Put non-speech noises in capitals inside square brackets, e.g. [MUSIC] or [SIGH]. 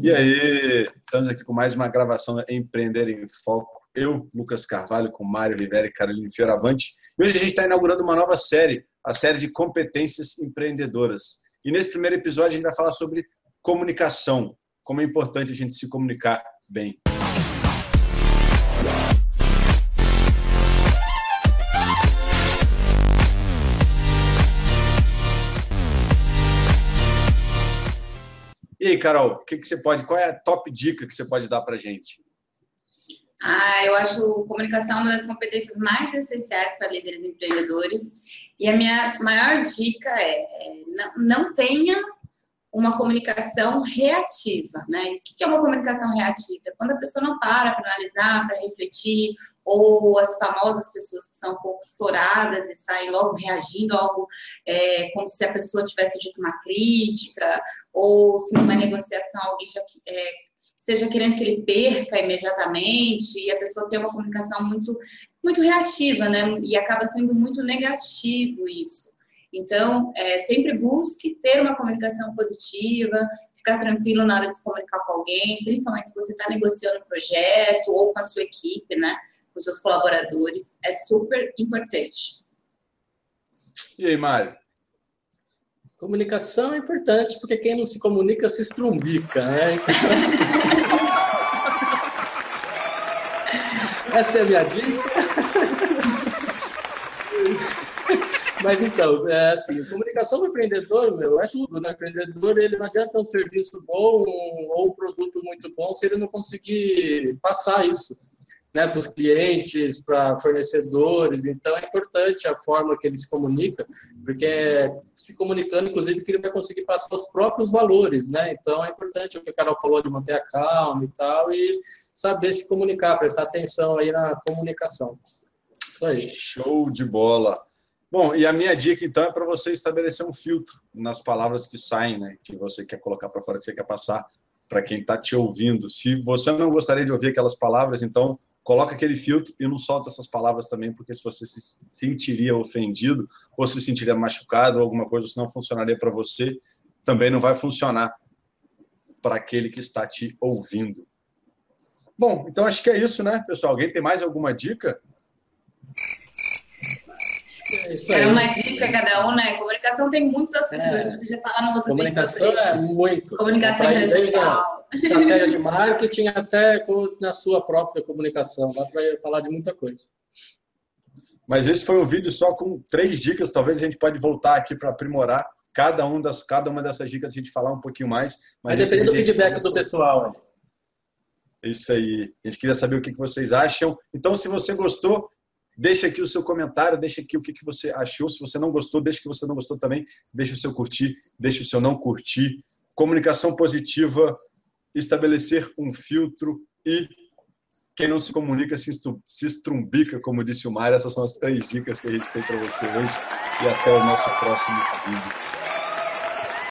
E aí, estamos aqui com mais uma gravação Empreender em Foco. Eu, Lucas Carvalho, com Mário Rivera e Carolina Fioravante. E hoje a gente está inaugurando uma nova série, a série de competências empreendedoras. E nesse primeiro episódio a gente vai falar sobre comunicação, como é importante a gente se comunicar bem. E aí, Carol, o que, que você pode, qual é a top dica que você pode dar para gente? Ah, eu acho comunicação uma das competências mais essenciais para líderes empreendedores. E a minha maior dica é, é não, não tenha uma comunicação reativa, né? O que é uma comunicação reativa? É quando a pessoa não para para analisar, para refletir, ou as famosas pessoas que são um pouco estouradas e saem logo reagindo a algo é, como se a pessoa tivesse dito uma crítica, ou se numa negociação alguém já é, seja querendo que ele perca imediatamente e a pessoa tem uma comunicação muito muito reativa, né? E acaba sendo muito negativo isso. Então, é, sempre busque ter uma comunicação positiva, ficar tranquilo na hora de se comunicar com alguém, principalmente se você está negociando um projeto ou com a sua equipe, né? Com seus colaboradores. É super importante. E aí, Mário? Comunicação é importante, porque quem não se comunica se estrumbica, né? Então... [LAUGHS] Essa é a minha dica. Mas então, é assim, comunicação do empreendedor, meu, é tudo, né? O empreendedor, ele não adianta um serviço bom ou um produto muito bom se ele não conseguir passar isso né, para os clientes, para fornecedores. Então, é importante a forma que ele se comunica, porque se comunicando, inclusive, que ele vai conseguir passar os próprios valores, né? Então, é importante o que a Carol falou de manter a calma e tal, e saber se comunicar, prestar atenção aí na comunicação. Isso aí. Show de bola. Bom, e a minha dica então é para você estabelecer um filtro nas palavras que saem, né? Que você quer colocar para fora, que você quer passar para quem está te ouvindo. Se você não gostaria de ouvir aquelas palavras, então coloca aquele filtro e não solta essas palavras também, porque se você se sentiria ofendido ou se sentiria machucado ou alguma coisa, se não funcionaria para você, também não vai funcionar para aquele que está te ouvindo. Bom, então acho que é isso, né, pessoal? Alguém tem mais alguma dica? É Era uma dica cada um, né? Comunicação tem muitos assuntos, é. a gente podia falar no outro Comunicação vídeo sobre é muito. Comunicação empresarial. Estratégia de [LAUGHS] marketing até na sua própria comunicação. Dá para falar de muita coisa. Mas esse foi um vídeo só com três dicas. Talvez a gente pode voltar aqui para aprimorar cada, um das, cada uma dessas dicas, a gente falar um pouquinho mais. Mas Vai depender do feedback do pessoal. Isso aí. A gente queria saber o que vocês acham. Então, se você gostou, Deixa aqui o seu comentário, deixa aqui o que você achou. Se você não gostou, deixa que você não gostou também. Deixa o seu curtir, deixa o seu não curtir. Comunicação positiva, estabelecer um filtro e quem não se comunica se estrumbica, como disse o Mário. Essas são as três dicas que a gente tem para você hoje. E até o nosso próximo vídeo.